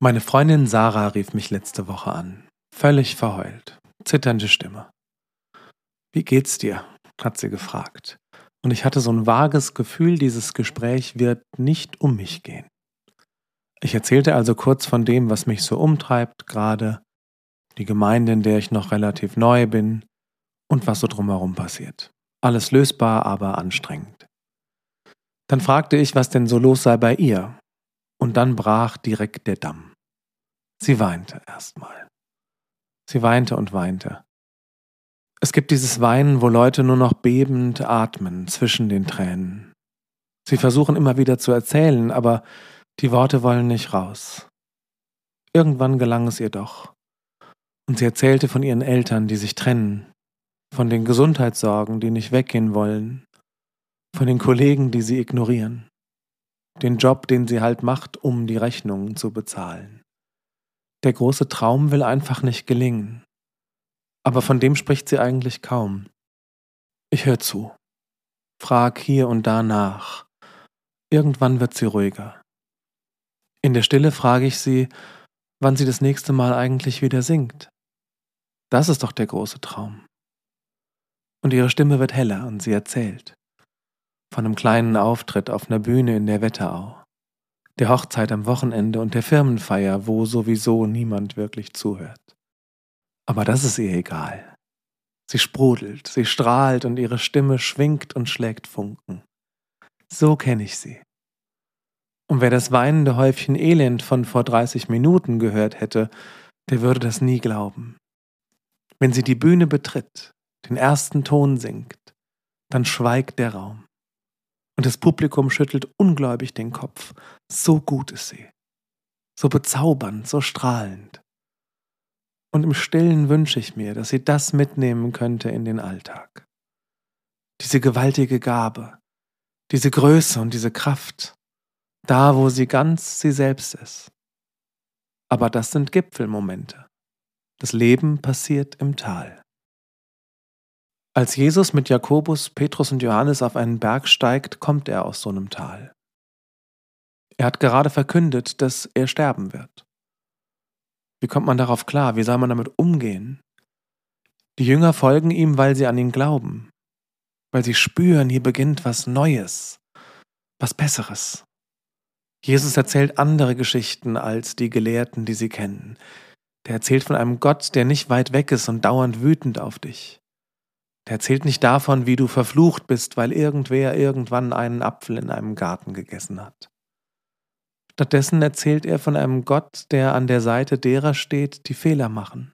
Meine Freundin Sarah rief mich letzte Woche an. Völlig verheult. Zitternde Stimme. Wie geht's dir? hat sie gefragt. Und ich hatte so ein vages Gefühl, dieses Gespräch wird nicht um mich gehen. Ich erzählte also kurz von dem, was mich so umtreibt, gerade die Gemeinde, in der ich noch relativ neu bin und was so drumherum passiert. Alles lösbar, aber anstrengend. Dann fragte ich, was denn so los sei bei ihr, und dann brach direkt der Damm. Sie weinte erstmal. Sie weinte und weinte. Es gibt dieses Weinen, wo Leute nur noch bebend atmen zwischen den Tränen. Sie versuchen immer wieder zu erzählen, aber die Worte wollen nicht raus. Irgendwann gelang es ihr doch. Und sie erzählte von ihren Eltern, die sich trennen, von den Gesundheitssorgen, die nicht weggehen wollen, von den Kollegen, die sie ignorieren den Job, den sie halt macht, um die Rechnungen zu bezahlen. Der große Traum will einfach nicht gelingen. Aber von dem spricht sie eigentlich kaum. Ich höre zu. Frag hier und da nach. Irgendwann wird sie ruhiger. In der Stille frage ich sie, wann sie das nächste Mal eigentlich wieder singt. Das ist doch der große Traum. Und ihre Stimme wird heller und sie erzählt von einem kleinen Auftritt auf einer Bühne in der Wetterau, der Hochzeit am Wochenende und der Firmenfeier, wo sowieso niemand wirklich zuhört. Aber das ist ihr egal. Sie sprudelt, sie strahlt und ihre Stimme schwingt und schlägt Funken. So kenne ich sie. Und wer das weinende Häufchen Elend von vor 30 Minuten gehört hätte, der würde das nie glauben. Wenn sie die Bühne betritt, den ersten Ton singt, dann schweigt der Raum. Und das Publikum schüttelt ungläubig den Kopf. So gut ist sie. So bezaubernd, so strahlend. Und im stillen wünsche ich mir, dass sie das mitnehmen könnte in den Alltag. Diese gewaltige Gabe, diese Größe und diese Kraft, da wo sie ganz sie selbst ist. Aber das sind Gipfelmomente. Das Leben passiert im Tal. Als Jesus mit Jakobus, Petrus und Johannes auf einen Berg steigt, kommt er aus so einem Tal. Er hat gerade verkündet, dass er sterben wird. Wie kommt man darauf klar? Wie soll man damit umgehen? Die Jünger folgen ihm, weil sie an ihn glauben, weil sie spüren, hier beginnt was Neues, was Besseres. Jesus erzählt andere Geschichten als die Gelehrten, die sie kennen. Der erzählt von einem Gott, der nicht weit weg ist und dauernd wütend auf dich. Der erzählt nicht davon, wie du verflucht bist, weil irgendwer irgendwann einen Apfel in einem Garten gegessen hat. Stattdessen erzählt er von einem Gott, der an der Seite derer steht, die Fehler machen.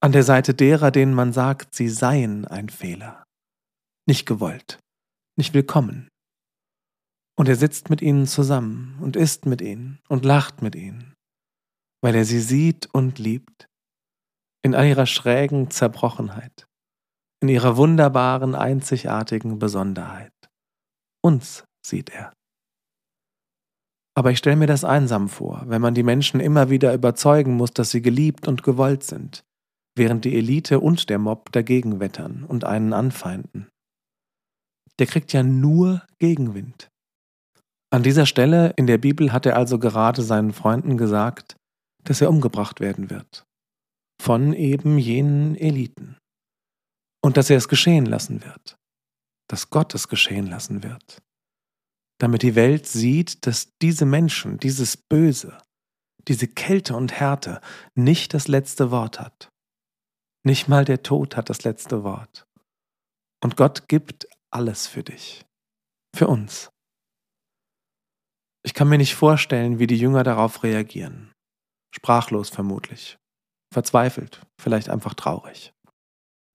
An der Seite derer, denen man sagt, sie seien ein Fehler. Nicht gewollt, nicht willkommen. Und er sitzt mit ihnen zusammen und isst mit ihnen und lacht mit ihnen, weil er sie sieht und liebt, in all ihrer schrägen Zerbrochenheit in ihrer wunderbaren, einzigartigen Besonderheit. Uns sieht er. Aber ich stelle mir das einsam vor, wenn man die Menschen immer wieder überzeugen muss, dass sie geliebt und gewollt sind, während die Elite und der Mob dagegen wettern und einen anfeinden. Der kriegt ja nur Gegenwind. An dieser Stelle in der Bibel hat er also gerade seinen Freunden gesagt, dass er umgebracht werden wird. Von eben jenen Eliten und dass er es geschehen lassen wird, dass Gott es geschehen lassen wird, damit die Welt sieht, dass diese Menschen, dieses Böse, diese Kälte und Härte nicht das letzte Wort hat. Nicht mal der Tod hat das letzte Wort. Und Gott gibt alles für dich, für uns. Ich kann mir nicht vorstellen, wie die Jünger darauf reagieren. Sprachlos vermutlich. Verzweifelt, vielleicht einfach traurig.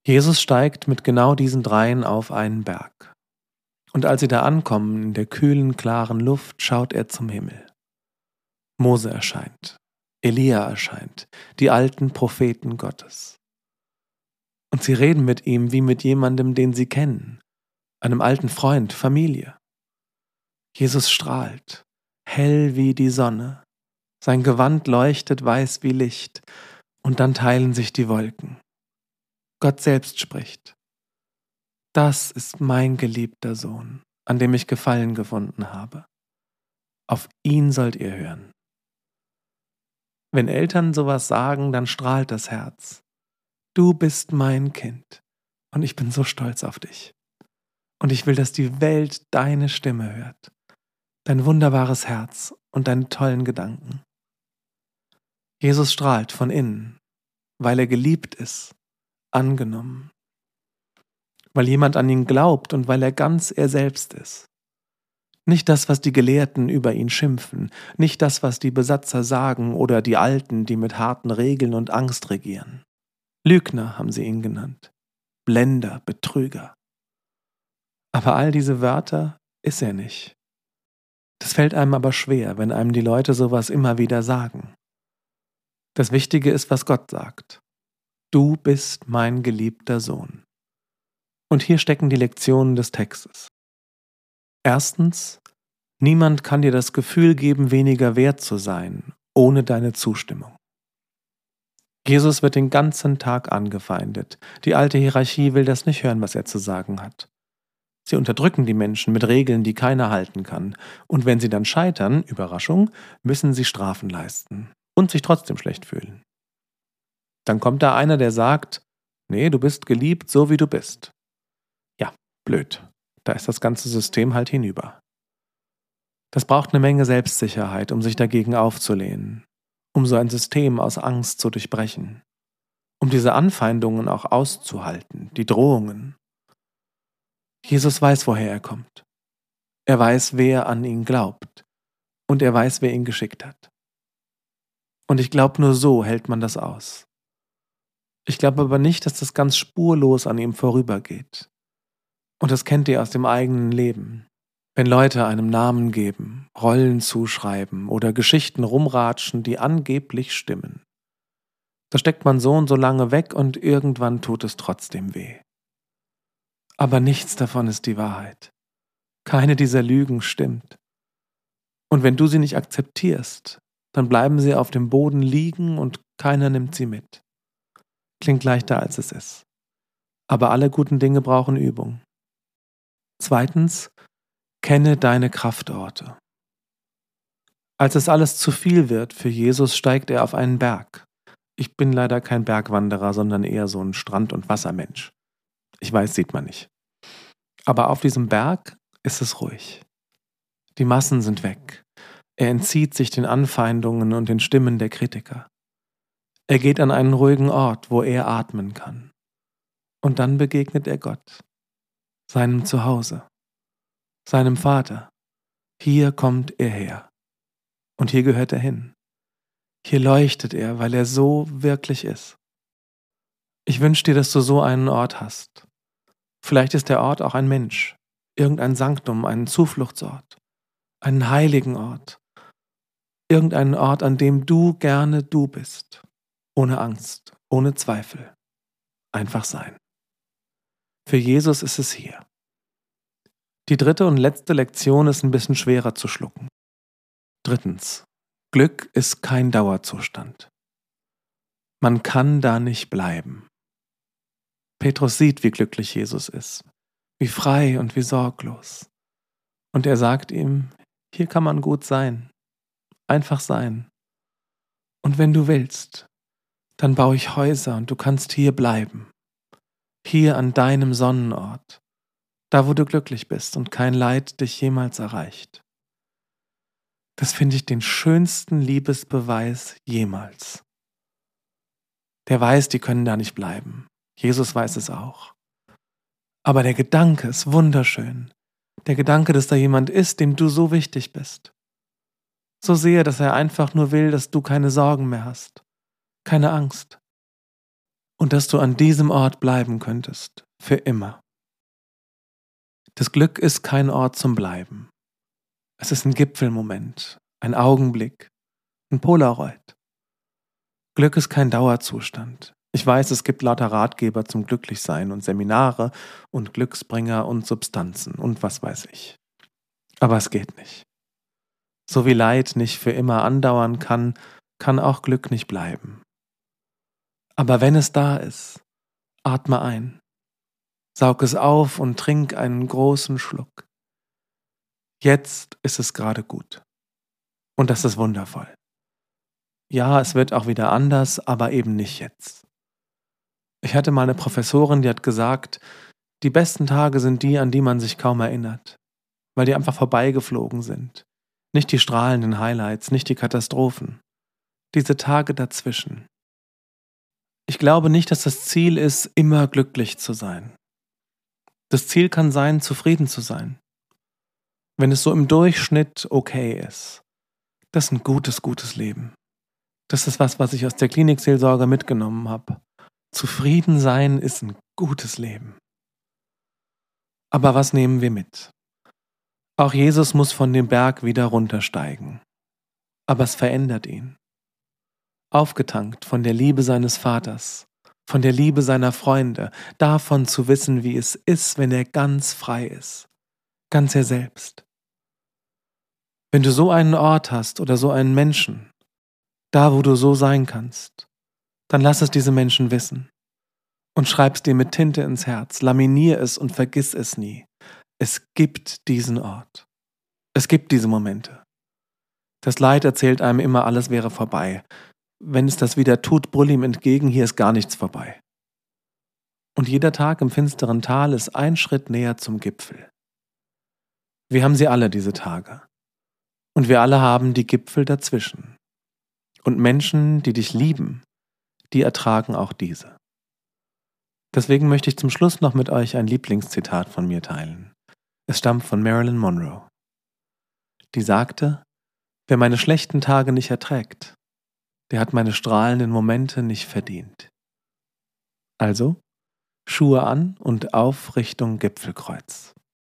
Jesus steigt mit genau diesen dreien auf einen Berg. Und als sie da ankommen, in der kühlen, klaren Luft, schaut er zum Himmel. Mose erscheint, Elia erscheint, die alten Propheten Gottes. Und sie reden mit ihm wie mit jemandem, den sie kennen, einem alten Freund, Familie. Jesus strahlt, hell wie die Sonne, sein Gewand leuchtet weiß wie Licht, und dann teilen sich die Wolken. Gott selbst spricht. Das ist mein geliebter Sohn, an dem ich Gefallen gefunden habe. Auf ihn sollt ihr hören. Wenn Eltern sowas sagen, dann strahlt das Herz. Du bist mein Kind und ich bin so stolz auf dich. Und ich will, dass die Welt deine Stimme hört, dein wunderbares Herz und deine tollen Gedanken. Jesus strahlt von innen, weil er geliebt ist, angenommen, weil jemand an ihn glaubt und weil er ganz er selbst ist. Nicht das, was die Gelehrten über ihn schimpfen, nicht das, was die Besatzer sagen oder die Alten, die mit harten Regeln und Angst regieren. Lügner haben sie ihn genannt, Blender, Betrüger. Aber all diese Wörter ist er nicht. Das fällt einem aber schwer, wenn einem die Leute sowas immer wieder sagen. Das Wichtige ist, was Gott sagt. Du bist mein geliebter Sohn. Und hier stecken die Lektionen des Textes. Erstens, niemand kann dir das Gefühl geben, weniger wert zu sein, ohne deine Zustimmung. Jesus wird den ganzen Tag angefeindet. Die alte Hierarchie will das nicht hören, was er zu sagen hat. Sie unterdrücken die Menschen mit Regeln, die keiner halten kann. Und wenn sie dann scheitern, Überraschung, müssen sie Strafen leisten und sich trotzdem schlecht fühlen. Dann kommt da einer, der sagt, nee, du bist geliebt, so wie du bist. Ja, blöd. Da ist das ganze System halt hinüber. Das braucht eine Menge Selbstsicherheit, um sich dagegen aufzulehnen, um so ein System aus Angst zu durchbrechen, um diese Anfeindungen auch auszuhalten, die Drohungen. Jesus weiß, woher er kommt. Er weiß, wer an ihn glaubt. Und er weiß, wer ihn geschickt hat. Und ich glaube, nur so hält man das aus. Ich glaube aber nicht, dass das ganz spurlos an ihm vorübergeht. Und das kennt ihr aus dem eigenen Leben. Wenn Leute einem Namen geben, Rollen zuschreiben oder Geschichten rumratschen, die angeblich stimmen. Da steckt man so und so lange weg und irgendwann tut es trotzdem weh. Aber nichts davon ist die Wahrheit. Keine dieser Lügen stimmt. Und wenn du sie nicht akzeptierst, dann bleiben sie auf dem Boden liegen und keiner nimmt sie mit. Klingt leichter als es ist. Aber alle guten Dinge brauchen Übung. Zweitens, kenne deine Kraftorte. Als es alles zu viel wird für Jesus, steigt er auf einen Berg. Ich bin leider kein Bergwanderer, sondern eher so ein Strand- und Wassermensch. Ich weiß, sieht man nicht. Aber auf diesem Berg ist es ruhig. Die Massen sind weg. Er entzieht sich den Anfeindungen und den Stimmen der Kritiker. Er geht an einen ruhigen Ort, wo er atmen kann. Und dann begegnet er Gott, seinem Zuhause, seinem Vater. Hier kommt er her. Und hier gehört er hin. Hier leuchtet er, weil er so wirklich ist. Ich wünsche dir, dass du so einen Ort hast. Vielleicht ist der Ort auch ein Mensch, irgendein Sanktum, ein Zufluchtsort, einen heiligen Ort, irgendeinen Ort, an dem du gerne du bist, ohne Angst, ohne Zweifel. Einfach sein. Für Jesus ist es hier. Die dritte und letzte Lektion ist ein bisschen schwerer zu schlucken. Drittens. Glück ist kein Dauerzustand. Man kann da nicht bleiben. Petrus sieht, wie glücklich Jesus ist, wie frei und wie sorglos. Und er sagt ihm, hier kann man gut sein, einfach sein. Und wenn du willst, dann baue ich Häuser und du kannst hier bleiben, hier an deinem Sonnenort, da wo du glücklich bist und kein Leid dich jemals erreicht. Das finde ich den schönsten Liebesbeweis jemals. Der weiß, die können da nicht bleiben. Jesus weiß es auch. Aber der Gedanke ist wunderschön. Der Gedanke, dass da jemand ist, dem du so wichtig bist. So sehr, dass er einfach nur will, dass du keine Sorgen mehr hast, keine Angst. Und dass du an diesem Ort bleiben könntest, für immer. Das Glück ist kein Ort zum Bleiben. Es ist ein Gipfelmoment, ein Augenblick, ein Polaroid. Glück ist kein Dauerzustand. Ich weiß, es gibt lauter Ratgeber zum Glücklichsein und Seminare und Glücksbringer und Substanzen und was weiß ich. Aber es geht nicht. So wie Leid nicht für immer andauern kann, kann auch Glück nicht bleiben. Aber wenn es da ist, atme ein, saug es auf und trink einen großen Schluck. Jetzt ist es gerade gut. Und das ist wundervoll. ja, es wird auch wieder anders, aber eben nicht jetzt. Ich hatte mal eine Professorin, die hat gesagt, die besten Tage sind die, an die man sich kaum erinnert, weil die einfach vorbeigeflogen sind. Nicht die strahlenden Highlights, nicht die Katastrophen. Diese Tage dazwischen. Ich glaube nicht, dass das Ziel ist, immer glücklich zu sein. Das Ziel kann sein, zufrieden zu sein. Wenn es so im Durchschnitt okay ist. Das ist ein gutes, gutes Leben. Das ist was, was ich aus der Klinikseelsorge mitgenommen habe. Zufrieden sein ist ein gutes Leben. Aber was nehmen wir mit? Auch Jesus muss von dem Berg wieder runtersteigen. Aber es verändert ihn. Aufgetankt von der Liebe seines Vaters, von der Liebe seiner Freunde, davon zu wissen, wie es ist, wenn er ganz frei ist, ganz er selbst. Wenn du so einen Ort hast oder so einen Menschen, da wo du so sein kannst, dann lass es diese Menschen wissen und schreib's dir mit Tinte ins Herz, laminier es und vergiss es nie. Es gibt diesen Ort. Es gibt diese Momente. Das Leid erzählt einem immer, alles wäre vorbei. Wenn es das wieder tut, brüll ihm entgegen, hier ist gar nichts vorbei. Und jeder Tag im finsteren Tal ist ein Schritt näher zum Gipfel. Wir haben sie alle, diese Tage. Und wir alle haben die Gipfel dazwischen. Und Menschen, die dich lieben, die ertragen auch diese. Deswegen möchte ich zum Schluss noch mit euch ein Lieblingszitat von mir teilen. Es stammt von Marilyn Monroe. Die sagte, wer meine schlechten Tage nicht erträgt, der hat meine strahlenden Momente nicht verdient. Also, Schuhe an und auf Richtung Gipfelkreuz.